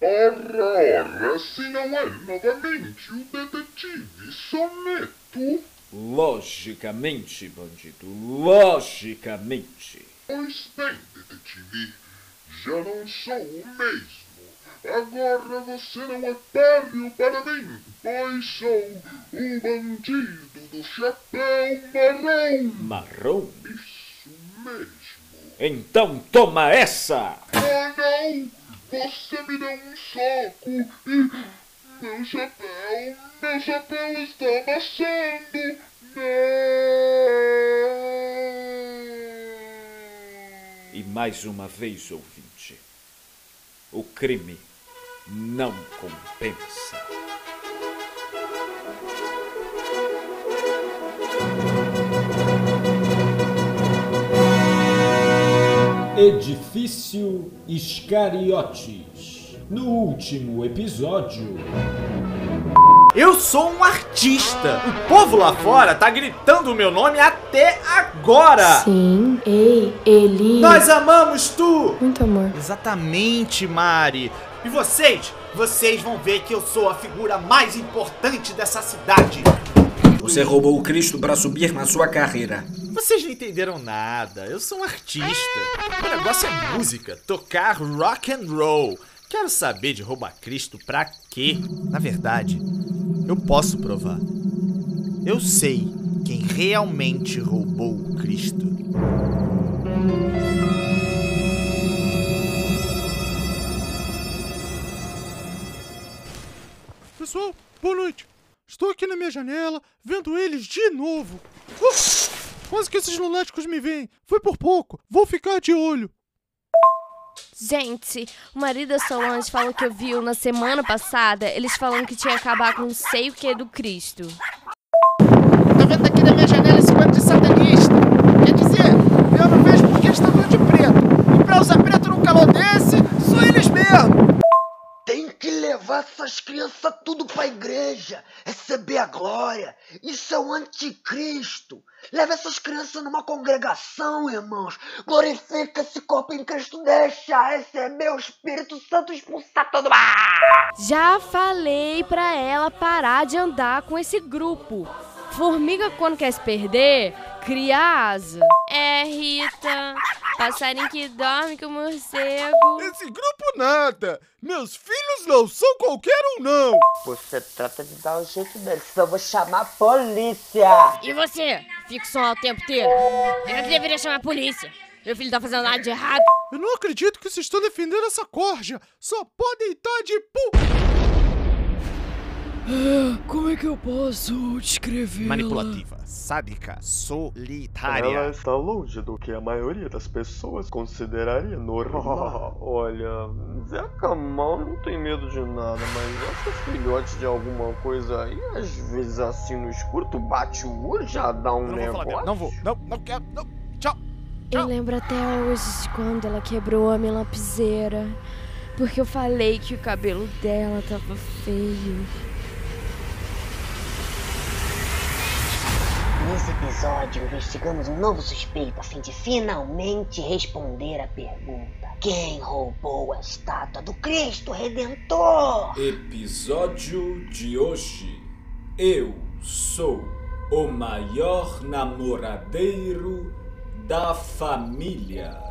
Ora, ora, se não é novamente o detetive Soneto. Logicamente, bandido, logicamente. Pois bem, detetive, já não sou o mesmo. Agora você não é páreo para mim, pois sou o bandido do chapéu marrom. Marrom? Isso mesmo. Então toma essa! Oh não! Você me deu um soco e meu chapéu, meu chapéu está amassando. E mais uma vez, ouvinte, o crime não compensa. Edifício Iscariotes. No último episódio. Eu sou um artista. O povo lá fora tá gritando o meu nome até agora. Sim, ei, Eli. Nós amamos tu. Muito amor. Exatamente, Mari. E vocês? Vocês vão ver que eu sou a figura mais importante dessa cidade. Você roubou o Cristo para subir na sua carreira. Vocês não entenderam nada. Eu sou um artista. O negócio é música, tocar rock and roll. Quero saber de roubar Cristo pra quê? Na verdade, eu posso provar. Eu sei quem realmente roubou o Cristo. Pessoal, boa noite. Estou aqui na minha janela, vendo eles de novo. Uh, quase que esses lunáticos me veem. Foi por pouco. Vou ficar de olho. Gente, o marido da Solange falou que eu viu na semana passada eles falando que tinha que acabar com não sei o que do Cristo. Tá vendo aqui da minha janela esse bando de satanista? Quer dizer, eu não vejo porque eles estão de preto. E pra usar preto que levar essas crianças tudo pra igreja, receber a glória. Isso é o anticristo. Leva essas crianças numa congregação, irmãos. Glorifica esse corpo em Cristo, deixa receber o Espírito Santo expulsar todo mal. Já falei pra ela parar de andar com esse grupo. Formiga, quando quer se perder, cria asa. É, Rita. Passarinho que dorme com morcego. Esse grupo nada. Meus filhos não são qualquer um, não. Você trata de dar o jeito dele, senão eu vou chamar a polícia. E você? Fica só o tempo inteiro. Eu que deveria chamar a polícia. Meu filho tá fazendo nada de errado. Eu não acredito que vocês estão defendendo essa corja. Só podem estar de pu... Como é que eu posso descrever? Manipulativa, sádica, solitária. Ela está longe do que a maioria das pessoas consideraria normal. Olha, Zé Camal não tem medo de nada, mas essa filhote de alguma coisa aí, às vezes assim no escuro, tu bate o olho já dá um Eu não vou falar negócio. dela. Não vou, não, não quero, não. Tchau. Eu lembro até hoje de quando ela quebrou a minha lapiseira. Porque eu falei que o cabelo dela tava feio. Nesse episódio, investigamos um novo suspeito a fim de finalmente responder a pergunta: Quem roubou a estátua do Cristo Redentor? Episódio de hoje. Eu sou o maior namoradeiro da família.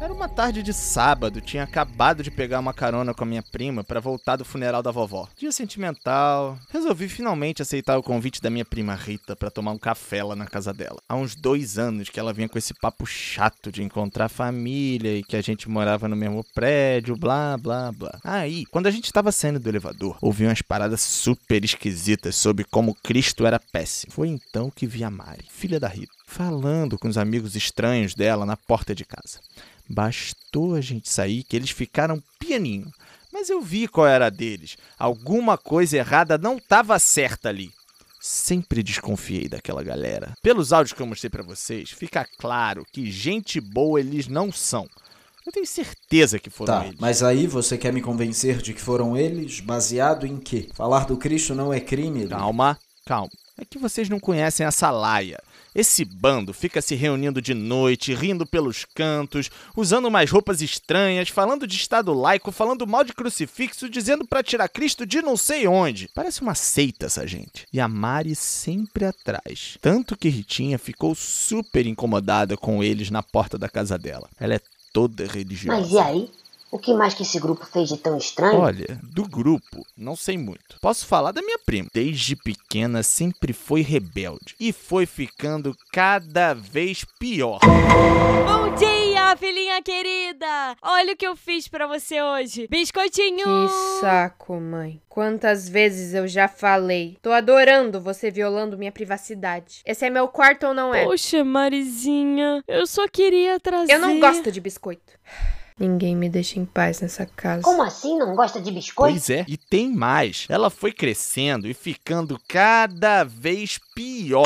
Era uma tarde de sábado, tinha acabado de pegar uma carona com a minha prima para voltar do funeral da vovó. Dia sentimental. Resolvi finalmente aceitar o convite da minha prima Rita para tomar um café lá na casa dela. Há uns dois anos que ela vinha com esse papo chato de encontrar família e que a gente morava no mesmo prédio, blá blá blá. Aí, quando a gente tava saindo do elevador, ouvi umas paradas super esquisitas sobre como Cristo era péssimo. Foi então que vi a Mari, filha da Rita, falando com os amigos estranhos dela na porta de casa. Bastou a gente sair que eles ficaram pianinho. Mas eu vi qual era a deles. Alguma coisa errada não estava certa ali. Sempre desconfiei daquela galera. Pelos áudios que eu mostrei pra vocês, fica claro que gente boa eles não são. Eu tenho certeza que foram Tá, eles. mas aí você quer me convencer de que foram eles, baseado em quê? Falar do Cristo não é crime? Calma, calma. É que vocês não conhecem essa laia. Esse bando fica se reunindo de noite, rindo pelos cantos, usando umas roupas estranhas, falando de Estado laico, falando mal de crucifixo, dizendo pra tirar Cristo de não sei onde. Parece uma seita essa gente. E a Mari sempre atrás. Tanto que Ritinha ficou super incomodada com eles na porta da casa dela. Ela é toda religiosa. Mas e aí? O que mais que esse grupo fez de tão estranho? Olha, do grupo, não sei muito. Posso falar da minha prima. Desde pequena sempre foi rebelde e foi ficando cada vez pior. Bom dia, filhinha querida! Olha o que eu fiz pra você hoje. Biscoitinho! Que saco, mãe. Quantas vezes eu já falei. Tô adorando você violando minha privacidade. Esse é meu quarto ou não é? Poxa, Marizinha, eu só queria trazer... Eu não gosto de biscoito. Ninguém me deixa em paz nessa casa. Como assim não gosta de biscoito? Pois é, e tem mais. Ela foi crescendo e ficando cada vez pior.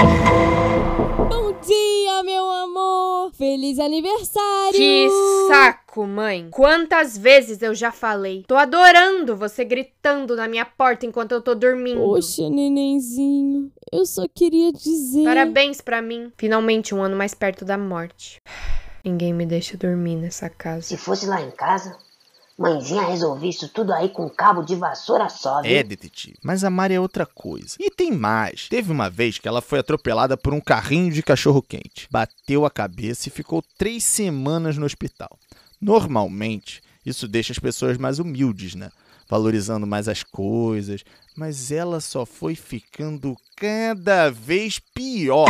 Bom dia, meu amor! Feliz aniversário! Que saco, mãe. Quantas vezes eu já falei. Tô adorando você gritando na minha porta enquanto eu tô dormindo. Poxa, nenenzinho, eu só queria dizer... Parabéns pra mim. Finalmente um ano mais perto da morte. Ninguém me deixa dormir nessa casa. Se fosse lá em casa, mãezinha resolvia isso tudo aí com um cabo de vassoura só, viu? É, detetive. Mas a Mari é outra coisa. E tem mais. Teve uma vez que ela foi atropelada por um carrinho de cachorro-quente. Bateu a cabeça e ficou três semanas no hospital. Normalmente, isso deixa as pessoas mais humildes, né? Valorizando mais as coisas. Mas ela só foi ficando cada vez pior.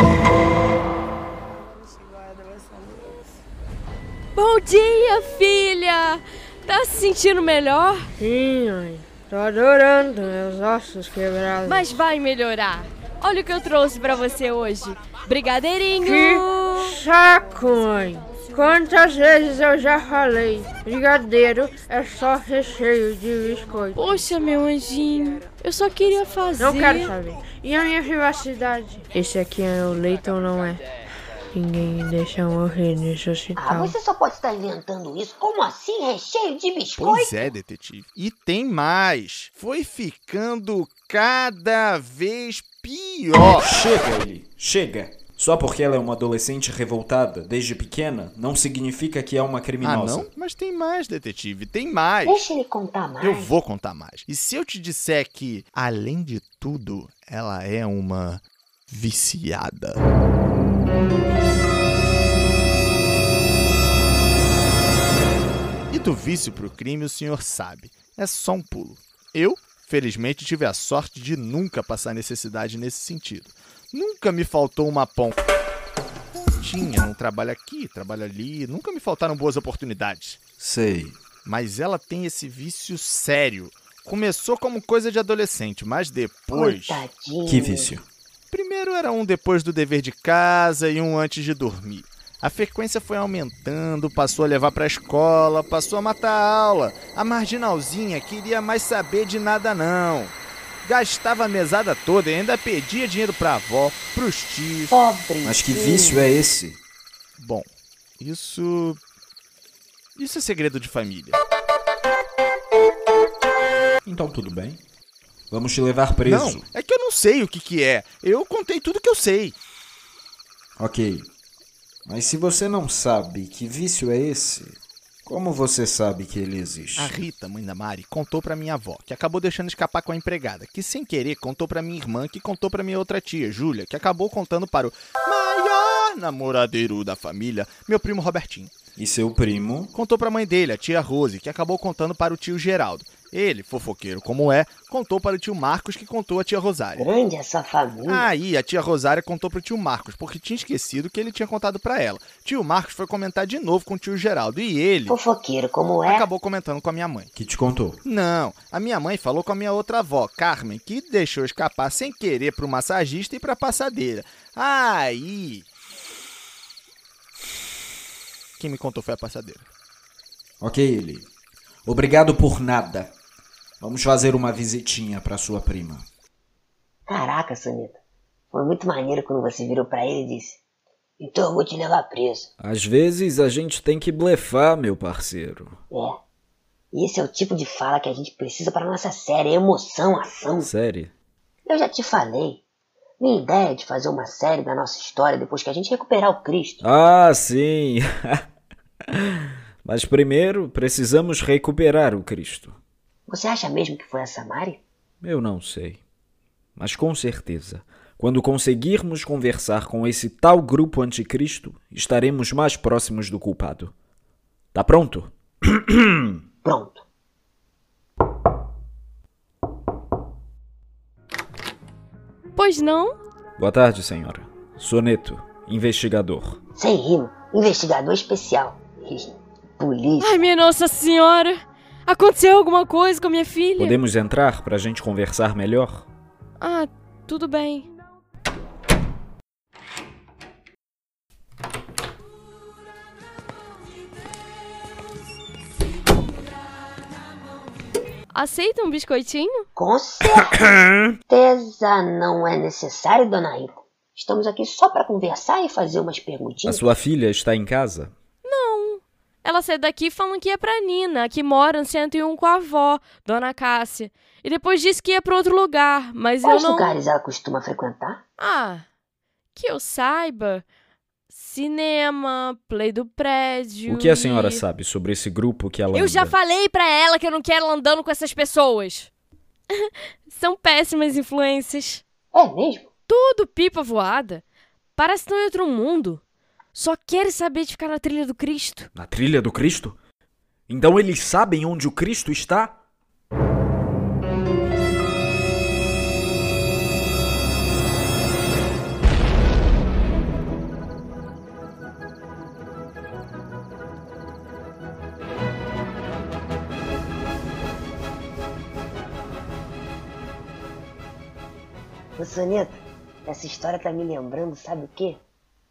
Bom dia, filha! Tá se sentindo melhor? Sim, mãe. Tô adorando meus ossos quebrados. Mas vai melhorar. Olha o que eu trouxe pra você hoje. Brigadeirinho! Que saco, mãe. Quantas vezes eu já falei? Brigadeiro é só recheio de biscoito. Poxa, meu anjinho. Eu só queria fazer... Não quero saber. E a minha privacidade? Esse aqui é o leite ou não é? Ninguém me deixa morrer nesse Ah, hospital. você só pode estar inventando isso. Como assim, recheio de biscoito? Pois é, detetive. E tem mais. Foi ficando cada vez pior. Chega, Eli, chega. Só porque ela é uma adolescente revoltada desde pequena, não significa que é uma Ah, criminosa. não? Mas tem mais, detetive. Tem mais. Deixa ele contar mais. Eu vou contar mais. E se eu te disser que, além de tudo, ela é uma viciada? E do vício pro crime o senhor sabe. É só um pulo. Eu, felizmente, tive a sorte de nunca passar necessidade nesse sentido. Nunca me faltou uma pão. Tinha, não trabalha aqui, trabalha ali. Nunca me faltaram boas oportunidades. Sei. Mas ela tem esse vício sério. Começou como coisa de adolescente, mas depois. Coitadinho. Que vício? Primeiro era um depois do dever de casa e um antes de dormir. A frequência foi aumentando, passou a levar pra escola, passou a matar a aula. A marginalzinha queria mais saber de nada não. Gastava a mesada toda e ainda pedia dinheiro pra avó, pros tios. Pobre. Mas que vício é esse? Bom, isso. Isso é segredo de família. Então tudo bem. Vamos te levar preso. Não, é que eu não sei o que que é. Eu contei tudo que eu sei. Ok. Mas se você não sabe que vício é esse, como você sabe que ele existe? A Rita, mãe da Mari, contou pra minha avó, que acabou deixando escapar com a empregada, que sem querer contou pra minha irmã, que contou pra minha outra tia, Júlia, que acabou contando para o maior namoradeiro da família, meu primo Robertinho. E seu primo? Contou pra mãe dele, a tia Rose, que acabou contando para o tio Geraldo. Ele, fofoqueiro como é, contou para o tio Marcos, que contou a tia Rosária. Grande essa família. Aí a tia Rosária contou pro tio Marcos, porque tinha esquecido que ele tinha contado pra ela. Tio Marcos foi comentar de novo com o tio Geraldo e ele Fofoqueiro como é. acabou comentando com a minha mãe. Que te contou? Não, a minha mãe falou com a minha outra avó, Carmen, que deixou escapar sem querer pro massagista e pra passadeira. Aí. Quem me contou foi a passadeira. Ok, Eli. Obrigado por nada. Vamos fazer uma visitinha pra sua prima. Caraca, Sonita. Foi muito maneiro quando você virou pra ele e disse: Então eu vou te levar preso. Às vezes a gente tem que blefar, meu parceiro. É. E esse é o tipo de fala que a gente precisa pra nossa série: emoção, ação. Sério. Eu já te falei. Minha ideia é de fazer uma série da nossa história depois que a gente recuperar o Cristo. Ah, sim. Mas primeiro precisamos recuperar o Cristo. Você acha mesmo que foi a Samari? Eu não sei. Mas com certeza, quando conseguirmos conversar com esse tal grupo anticristo, estaremos mais próximos do culpado. Tá pronto? Pronto. Pois não? Boa tarde, senhora. Soneto, investigador. Sem rima, investigador especial. Polícia. Ai, minha Nossa Senhora! Aconteceu alguma coisa com a minha filha? Podemos entrar pra gente conversar melhor? Ah, tudo bem. Aceita um biscoitinho? Com certeza não é necessário, dona Rita. Estamos aqui só para conversar e fazer umas A perguntinhas. sua filha está em casa? Ela saiu daqui falando que ia pra Nina, que mora no 101 com a avó, Dona Cássia. E depois disse que ia pra outro lugar, mas Quais eu não... lugares ela costuma frequentar? Ah, que eu saiba. Cinema, play do prédio. O que a e- senhora sabe sobre esse grupo que ela Eu já anda? falei pra ela que eu não quero ela andando com essas pessoas. São péssimas influências. É mesmo? Tudo pipa voada. Parece que estão em outro mundo. Só querem saber de ficar na trilha do Cristo. Na trilha do Cristo? Então eles sabem onde o Cristo está? Ô Soneto, essa história tá me lembrando, sabe o quê?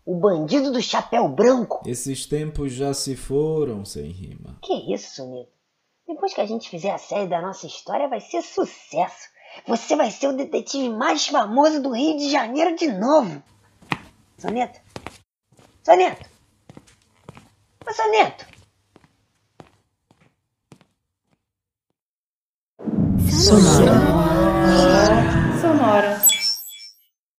O bandido do chapéu branco. Esses tempos já se foram sem rima. Que isso, Soneto? Depois que a gente fizer a série da nossa história, vai ser sucesso. Você vai ser o detetive mais famoso do Rio de Janeiro de novo. Soneto? Soneto? Ô, Soneto? Sonora.